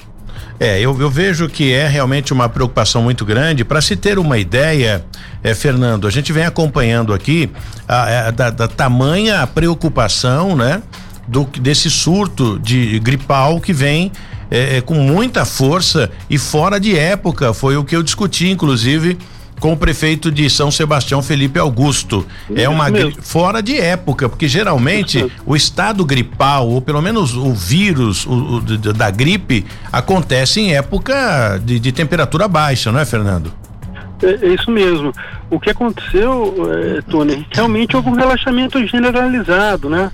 É, eu, eu, vejo que é realmente uma preocupação muito grande. Para se ter uma ideia, é, Fernando, a gente vem acompanhando aqui a, a é, da, da, tamanha preocupação, né? Do, desse surto de gripal que vem é, é, com muita força e fora de época. Foi o que eu discuti, inclusive, com o prefeito de São Sebastião, Felipe Augusto. Isso é uma fora de época, porque geralmente o estado gripal, ou pelo menos o vírus o, o, da gripe, acontece em época de, de temperatura baixa, não é, Fernando? É, é isso mesmo. O que aconteceu, é, Tony, realmente houve um relaxamento generalizado, né?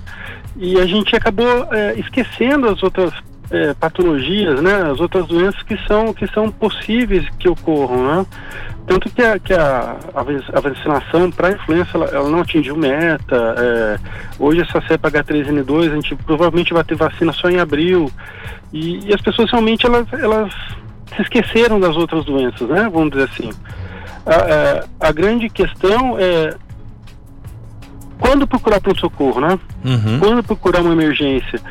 E a gente acabou é, esquecendo as outras é, patologias, né, as outras doenças que são, que são possíveis que ocorram, né? Tanto que a, que a, a vacinação para a influenza ela, ela, não atingiu meta. É, hoje essa cepa H3N2 a gente provavelmente vai ter vacina só em abril e, e as pessoas realmente elas, elas se esqueceram das outras doenças, né? Vamos dizer assim. A, a, é, a grande questão é quando procurar pronto-socorro, né? Uhum. Quando procurar uma emergência.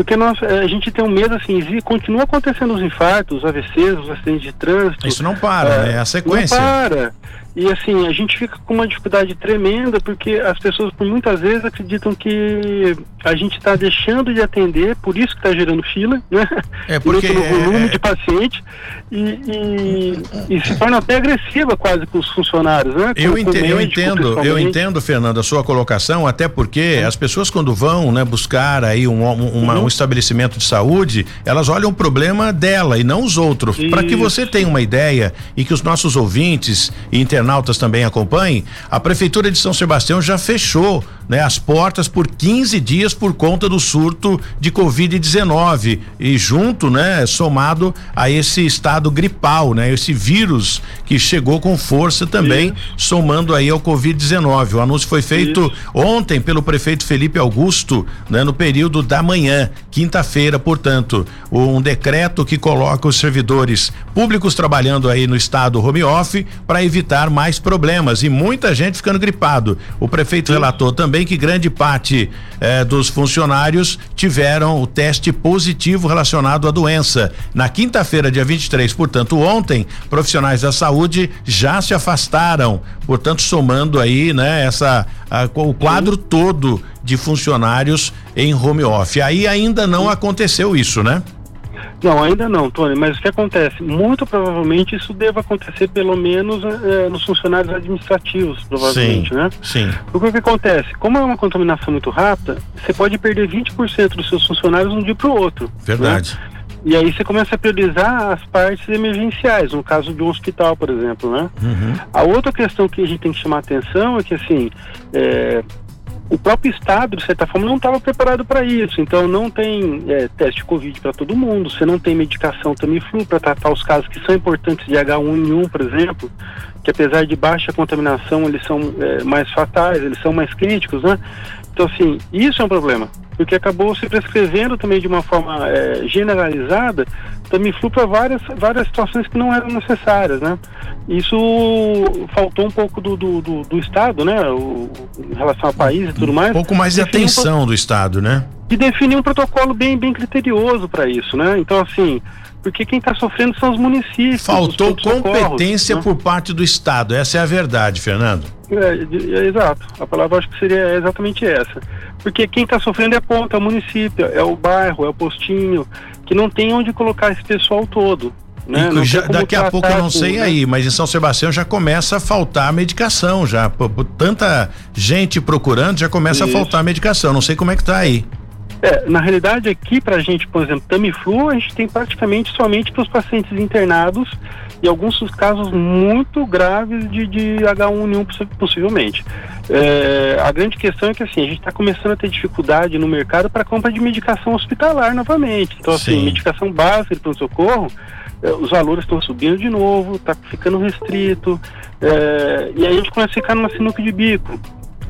Porque nós, eh, a gente tem um medo assim, continua acontecendo os infartos, os AVCs, os acidentes de trânsito. Isso não para, é, é a sequência. Não para. E assim, a gente fica com uma dificuldade tremenda porque as pessoas por muitas vezes acreditam que a gente está deixando de atender, por isso que está gerando fila, né? É porque pelo volume é... de paciente e, e, e, se torna até agressiva quase com os funcionários, né? Com, eu, ente, médico, eu entendo, eu entendo, Fernando, a sua colocação, até porque as pessoas quando vão, né, buscar aí um, um, uma, uhum. um estabelecimento de saúde, elas olham o problema dela e não os outros. Para que você tenha uma ideia e que os nossos ouvintes e internautas também acompanhem, a prefeitura de São Sebastião já fechou né, as portas por 15 dias por conta do surto de Covid-19 e junto, né, somado a esse estado gripal, né, esse vírus que chegou com força também, Isso. somando aí ao Covid-19. O anúncio foi feito Isso. ontem pelo prefeito Felipe Augusto, né, no período da manhã, quinta-feira, portanto, um decreto que coloca os servidores públicos trabalhando aí no estado home office para evitar mais problemas e muita gente ficando gripado. O prefeito Sim. relatou também que grande parte eh, dos funcionários tiveram o teste positivo relacionado à doença. Na quinta-feira, dia 23, portanto, ontem, profissionais da saúde já se afastaram, portanto, somando aí, né, essa a, o quadro todo de funcionários em home office. Aí ainda não aconteceu isso, né? Não, ainda não, Tony, mas o que acontece? Muito provavelmente isso deva acontecer pelo menos é, nos funcionários administrativos, provavelmente, sim, né? Sim. Porque o que acontece? Como é uma contaminação muito rápida, você pode perder 20% dos seus funcionários de um dia para o outro. Né? Verdade. Né? E aí você começa a priorizar as partes emergenciais, no caso de um hospital, por exemplo, né? Uhum. A outra questão que a gente tem que chamar atenção é que, assim, é, o próprio Estado, de certa forma, não estava preparado para isso. Então, não tem é, teste de Covid para todo mundo, você não tem medicação Tamiflu para tratar os casos que são importantes de H1N1, por exemplo, que apesar de baixa contaminação, eles são é, mais fatais, eles são mais críticos, né? Então, assim, isso é um problema, porque acabou se prescrevendo também de uma forma é, generalizada Tamiflu para várias, várias situações que não eram necessárias, né? Isso faltou um pouco do, do, do, do Estado, né? O, em relação ao país e tudo mais. Um pouco mais de atenção um, do Estado, né? De definir um protocolo bem, bem criterioso para isso, né? Então, assim, porque quem está sofrendo são os municípios. Faltou competência né? por parte do Estado, essa é a verdade, Fernando. É, é, exato, a palavra acho que seria exatamente essa. Porque quem está sofrendo é a ponta, é o município, é o bairro, é o postinho, que não tem onde colocar esse pessoal todo. Né? Já, daqui a pouco eu não sei né? aí, mas em São Sebastião já começa a faltar medicação, já por, por tanta gente procurando, já começa Isso. a faltar medicação. Não sei como é que tá aí. É, na realidade aqui pra gente, por exemplo, Tamiflu, a gente tem praticamente somente para os pacientes internados e alguns casos muito graves de, de H1N1 possivelmente. É, a grande questão é que assim, a gente está começando a ter dificuldade no mercado para compra de medicação hospitalar novamente. Então, assim, Sim. medicação básica de pronto-socorro, é, os valores estão subindo de novo, está ficando restrito, é, e aí a gente começa a ficar numa sinuca de bico.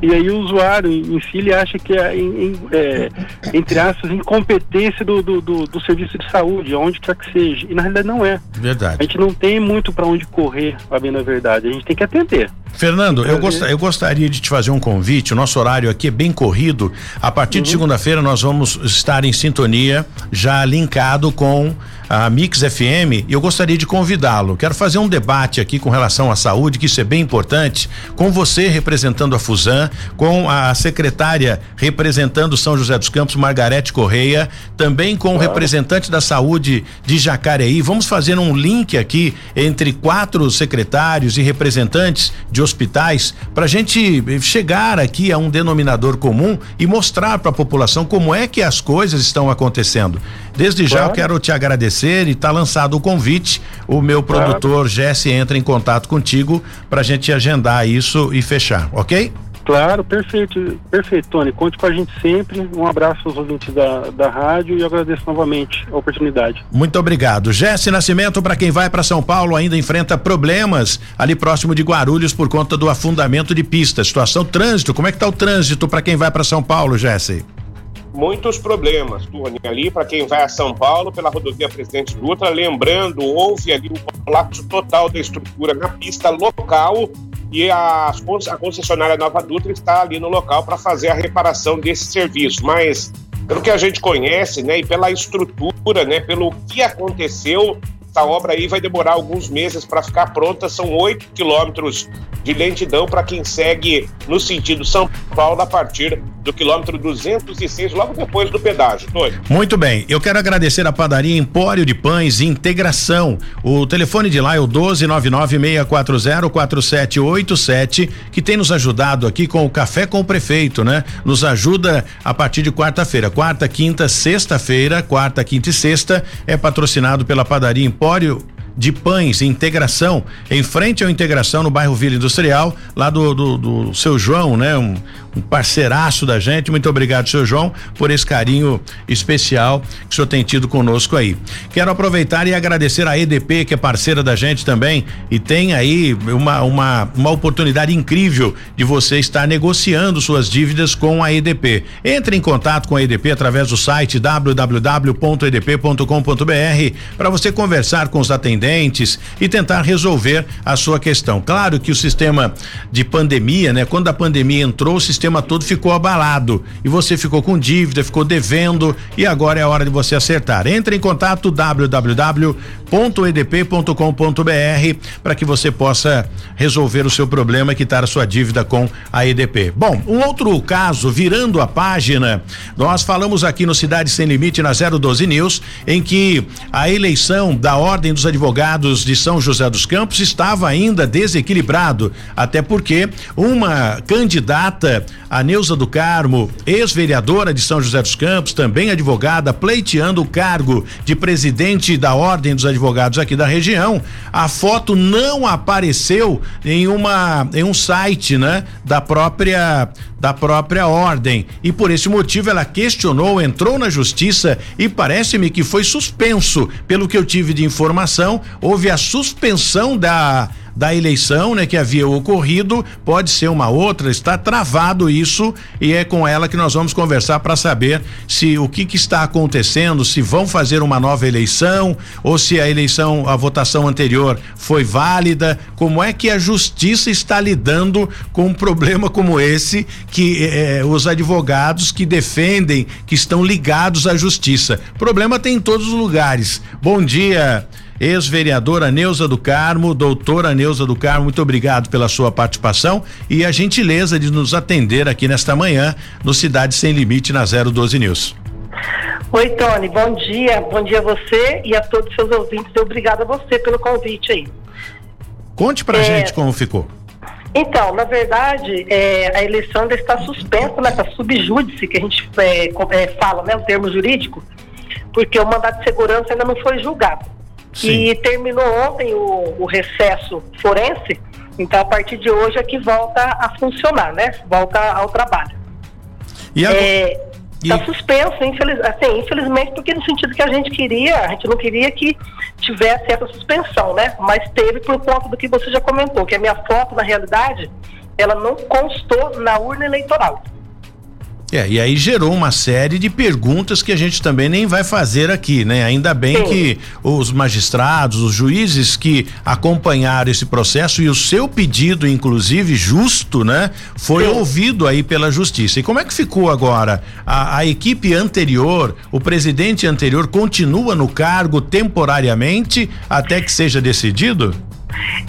E aí o usuário em si ele acha que é, em, é entre aspas, incompetência do, do, do, do, serviço de saúde, onde quer que seja. E na realidade não é. Verdade. A gente não tem muito para onde correr, a bem na verdade. A gente tem que atender. Fernando, eu, gost, eu gostaria de te fazer um convite. O nosso horário aqui é bem corrido. A partir uhum. de segunda-feira nós vamos estar em sintonia, já linkado com a Mix FM, e eu gostaria de convidá-lo. Quero fazer um debate aqui com relação à saúde, que isso é bem importante, com você representando a Fusan, com a secretária representando São José dos Campos, Margarete Correia, também com claro. o representante da saúde de Jacareí. Vamos fazer um link aqui entre quatro secretários e representantes de hospitais para a gente chegar aqui a um denominador comum e mostrar para a população como é que as coisas estão acontecendo. Desde claro. já eu quero te agradecer e tá lançado o convite. O meu claro. produtor Jesse entra em contato contigo para a gente agendar isso e fechar, ok? Claro, perfeito, perfeito, Tony. Conte com a gente sempre. Um abraço aos ouvintes da, da rádio e agradeço novamente a oportunidade. Muito obrigado. Jesse Nascimento, para quem vai para São Paulo, ainda enfrenta problemas ali próximo de Guarulhos por conta do afundamento de pista. Situação trânsito, como é que tá o trânsito para quem vai para São Paulo, Jesse? muitos problemas, Tony, ali para quem vai a São Paulo pela rodovia Presidente Dutra, lembrando, houve ali um colapso total da estrutura na pista local e a, a concessionária Nova Dutra está ali no local para fazer a reparação desse serviço, mas pelo que a gente conhece, né, e pela estrutura, né, pelo que aconteceu, essa obra aí vai demorar alguns meses para ficar pronta. São oito quilômetros de lentidão para quem segue no sentido São Paulo a partir do quilômetro 206, logo depois do pedágio. Tony. Muito bem. Eu quero agradecer a padaria Empório de Pães Integração. O telefone de lá é o 12996404787, que tem nos ajudado aqui com o café com o prefeito, né? Nos ajuda a partir de quarta-feira, quarta, quinta, sexta-feira, quarta, quinta e sexta é patrocinado pela padaria Empório de Pães Integração, em frente ao Integração no bairro Vila Industrial, lá do, do, do seu João, né? Um, um parceiraço da gente. Muito obrigado, seu João, por esse carinho especial que o senhor tem tido conosco aí. Quero aproveitar e agradecer a EDP, que é parceira da gente também, e tem aí uma, uma, uma oportunidade incrível de você estar negociando suas dívidas com a EDP. Entre em contato com a EDP através do site www.edp.com.br para você conversar com os atendentes e tentar resolver a sua questão. Claro que o sistema de pandemia, né? Quando a pandemia entrou, o sistema todo ficou abalado e você ficou com dívida, ficou devendo e agora é a hora de você acertar. Entre em contato www.edp.com.br para que você possa resolver o seu problema e quitar a sua dívida com a EDP. Bom, um outro caso, virando a página, nós falamos aqui no Cidade Sem Limite na 012 News, em que a eleição da Ordem dos Advogados de São José dos Campos estava ainda desequilibrado, até porque uma candidata, a Neuza do Carmo, ex-vereadora de São José dos Campos, também advogada, pleiteando o cargo de presidente da Ordem dos Advogados aqui da região, a foto não apareceu em uma em um site, né, da própria da própria ordem e por esse motivo ela questionou, entrou na justiça e parece-me que foi suspenso. Pelo que eu tive de informação, houve a suspensão da da eleição, né, que havia ocorrido, pode ser uma outra, está travado isso e é com ela que nós vamos conversar para saber se o que, que está acontecendo, se vão fazer uma nova eleição ou se a eleição, a votação anterior foi válida, como é que a justiça está lidando com um problema como esse que eh, os advogados que defendem, que estão ligados à justiça. Problema tem em todos os lugares. Bom dia ex-vereadora Neuza do Carmo, doutora Neuza do Carmo, muito obrigado pela sua participação e a gentileza de nos atender aqui nesta manhã no Cidade Sem Limite na 012 News. Oi, Tony, bom dia. Bom dia a você e a todos os seus ouvintes. Obrigado a você pelo convite aí. Conte pra é... gente como ficou. Então, na verdade, é, a eleição ainda está suspensa nessa subjúdice que a gente é, é, fala, né, o termo jurídico, porque o mandato de segurança ainda não foi julgado. Sim. E terminou ontem o, o, recesso forense, então a partir de hoje é que volta a funcionar, né? Volta ao trabalho. E agora... É, Está suspenso, infeliz, assim, infelizmente, porque no sentido que a gente queria, a gente não queria que tivesse essa suspensão, né? Mas teve por conta do que você já comentou, que a minha foto, na realidade, ela não constou na urna eleitoral. É, e aí gerou uma série de perguntas que a gente também nem vai fazer aqui, né? Ainda bem Sim. que os magistrados, os juízes que acompanharam esse processo e o seu pedido, inclusive justo, né? Foi Sim. ouvido aí pela justiça. E como é que ficou agora? A, a equipe anterior, o presidente anterior continua no cargo temporariamente até que seja decidido?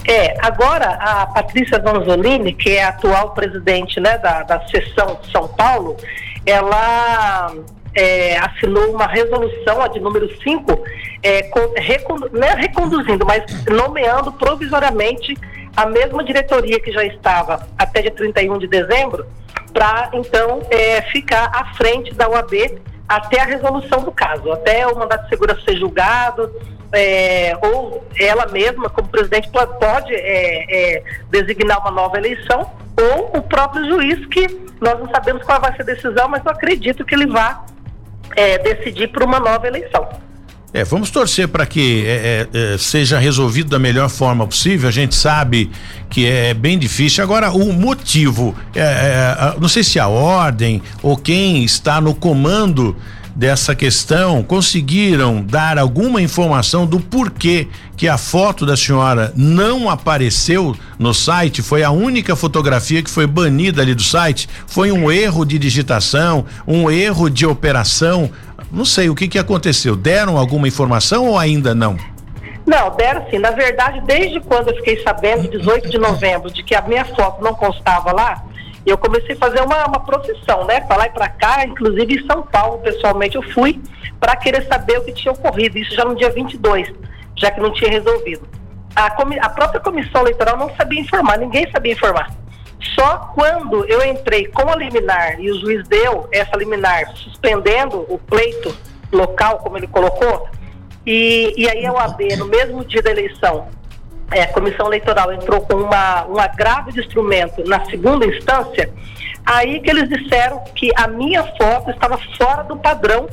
É, agora a Patrícia Donzolini, que é a atual presidente né, da, da seção de São Paulo, ela é, assinou uma resolução, a de número 5, é, não é reconduzindo, mas nomeando provisoriamente a mesma diretoria que já estava até dia 31 de dezembro, para então é, ficar à frente da UAB até a resolução do caso, até o mandato de segurança ser julgado, é, ou ela mesma, como presidente, pode é, é, designar uma nova eleição, ou o próprio juiz, que nós não sabemos qual vai ser a decisão, mas eu acredito que ele vá é, decidir por uma nova eleição. É, vamos torcer para que é, é, é, seja resolvido da melhor forma possível. A gente sabe que é bem difícil. Agora, o motivo, é, é, não sei se a ordem ou quem está no comando dessa questão conseguiram dar alguma informação do porquê que a foto da senhora não apareceu no site? Foi a única fotografia que foi banida ali do site? Foi um erro de digitação, um erro de operação? Não sei o que que aconteceu. Deram alguma informação ou ainda não? Não, deram sim. Na verdade, desde quando eu fiquei sabendo, 18 de novembro, de que a minha foto não constava lá, e eu comecei a fazer uma, uma né? Para lá e para cá, inclusive em São Paulo, pessoalmente, eu fui para querer saber o que tinha ocorrido. Isso já no dia 22, já que não tinha resolvido. A, a própria comissão eleitoral não sabia informar, ninguém sabia informar. Só quando eu entrei com a liminar e o juiz deu essa liminar suspendendo o pleito local, como ele colocou, e, e aí a OAB, no mesmo dia da eleição, é, a comissão eleitoral entrou com uma, um agravo de instrumento na segunda instância, Aí que eles disseram que a minha foto estava fora do padrão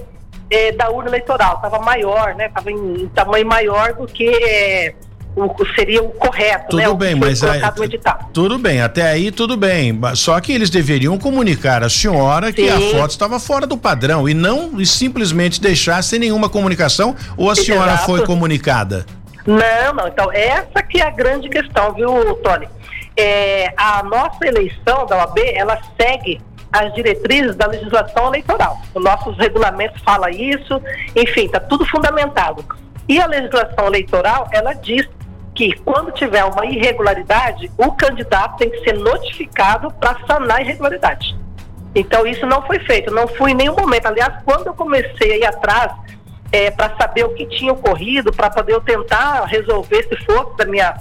eh, da urna eleitoral, estava maior, né? Estava em, em, tamanho maior do que eh, o, seria o correto, tudo né? bem, mas aí, tudo bem, até aí tudo bem. Só que eles deveriam comunicar à senhora Sim. que a foto estava fora do padrão e não e simplesmente deixar sem nenhuma comunicação ou a Exato. senhora foi comunicada? Não, não. Então essa que é a grande questão, viu, Tony? É, a nossa eleição da OAB, ela segue as diretrizes da legislação eleitoral. Os nossos regulamentos fala isso, enfim, está tudo fundamentado. E a legislação eleitoral, ela diz que quando tiver uma irregularidade, o candidato tem que ser notificado para sanar a irregularidade. Então isso não foi feito, não fui em nenhum momento. Aliás, quando eu comecei a ir atrás é, para saber o que tinha ocorrido, para poder eu tentar resolver se fosse da minha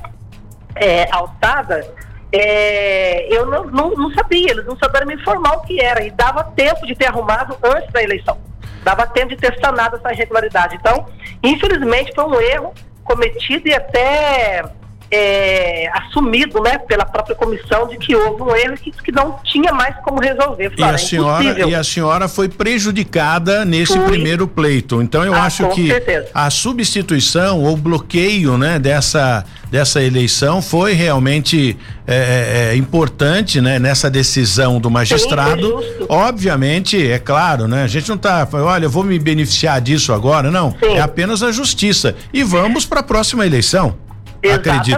é, alçada, é, eu não, não, não, sabia, eles não sabiam me informar o que era, e dava tempo de ter arrumado antes da eleição, dava tempo de ter sanado essa irregularidade. Então, infelizmente, foi um erro cometido e até é, assumido né, pela própria comissão de que houve um erro que, que não tinha mais como resolver. e, a é senhora, e a senhora foi prejudicada nesse Fui. primeiro pleito. Então eu ah, acho que certeza. a substituição ou bloqueio né, dessa, dessa eleição foi realmente é, é, é importante né, nessa decisão do magistrado. Sim, Obviamente, é claro, né? A gente não está, olha, eu vou me beneficiar disso agora, não. Sim. É apenas a justiça. E vamos para a próxima eleição. Exatamente.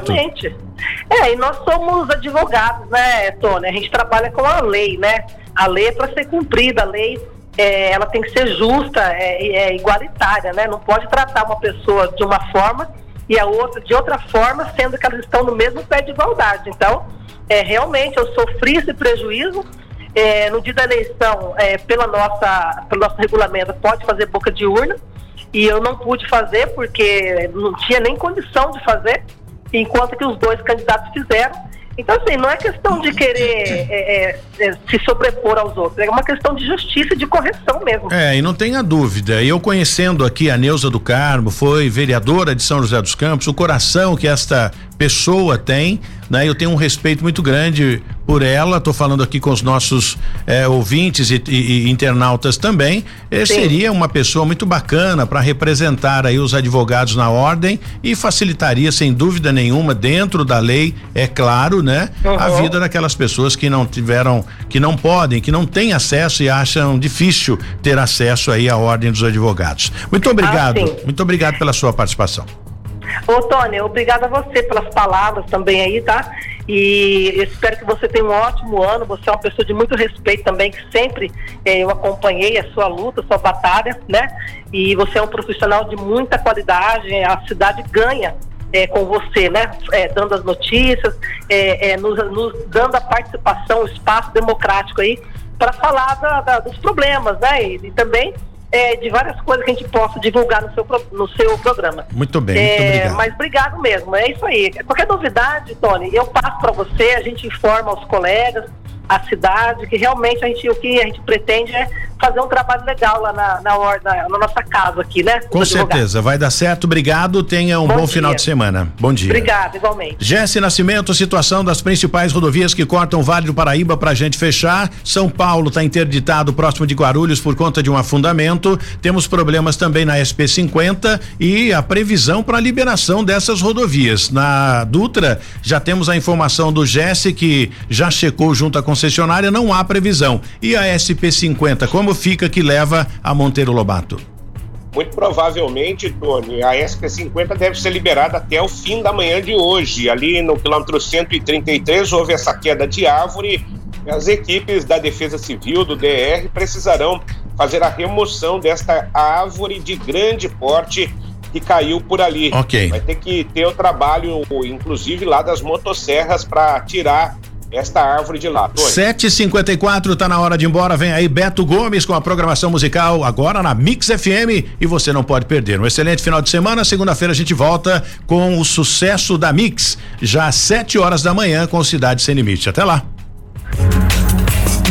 Acredito. É, e nós somos advogados, né, Tony? A gente trabalha com a lei, né? A lei é para ser cumprida, a lei é, ela tem que ser justa, é, é, igualitária, né? Não pode tratar uma pessoa de uma forma e a outra de outra forma, sendo que elas estão no mesmo pé de igualdade. Então, é, realmente eu sofri esse prejuízo. É, no dia da eleição, é, pela nossa, pelo nosso regulamento, pode fazer boca de urna e eu não pude fazer porque não tinha nem condição de fazer, enquanto que os dois candidatos fizeram. Então, assim, não é questão de querer é, é, é, se sobrepor aos outros, é uma questão de justiça e de correção mesmo. É, e não tenha dúvida, eu conhecendo aqui a Neuza do Carmo, foi vereadora de São José dos Campos, o coração que esta pessoa tem, né? Eu tenho um respeito muito grande por ela, estou falando aqui com os nossos eh, ouvintes e, e, e, internautas também. Eh, seria uma pessoa muito bacana para representar aí os advogados na ordem e facilitaria, sem dúvida nenhuma, dentro da lei, é claro, né? Uhum. A vida daquelas pessoas que não tiveram, que não podem, que não têm acesso e acham difícil ter acesso aí à ordem dos advogados. Muito obrigado, ah, muito obrigado pela sua participação. Ô, Tônia, obrigada a você pelas palavras também aí, tá? E espero que você tenha um ótimo ano. Você é uma pessoa de muito respeito também, que sempre eh, eu acompanhei a sua luta, a sua batalha, né? E você é um profissional de muita qualidade. A cidade ganha é, com você, né? É, dando as notícias, é, nos, nos, dando a participação, o espaço democrático aí para falar da, da, dos problemas, né? E, e também é, de várias coisas que a gente possa divulgar no seu, no seu programa. Muito bem, é, muito obrigado. Mas obrigado mesmo, é isso aí. Qualquer novidade, Tony, eu passo para você, a gente informa os colegas, a cidade, que realmente a gente, o que a gente pretende é fazer um trabalho legal lá na, na, na, na nossa casa aqui, né? Com certeza, vai dar certo. Obrigado, tenha um bom, bom final de semana. Bom dia. Obrigado, igualmente. Jesse Nascimento, situação das principais rodovias que cortam o Vale do Paraíba pra gente fechar. São Paulo está interditado próximo de Guarulhos por conta de um afundamento. Temos problemas também na SP 50 e a previsão para a liberação dessas rodovias. Na Dutra, já temos a informação do Jesse que já checou junto à concessionária, não há previsão. E a SP 50, como como fica que leva a Monteiro Lobato? Muito provavelmente, Tony, a SP50 deve ser liberada até o fim da manhã de hoje. Ali no quilômetro 133 houve essa queda de árvore. As equipes da Defesa Civil, do DR, precisarão fazer a remoção desta árvore de grande porte que caiu por ali. Ok. Vai ter que ter o trabalho, inclusive lá das motosserras, para tirar esta árvore de lá. 7h54, tá na hora de ir embora. Vem aí Beto Gomes com a programação musical agora na Mix FM e você não pode perder. Um excelente final de semana. Segunda-feira a gente volta com o sucesso da Mix, já às 7 horas da manhã com Cidade Sem Limite. Até lá.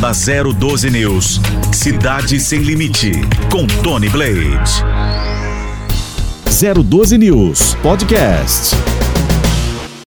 Na 012 News, Cidade Sem Limite, com Tony Blade. 012 News Podcast.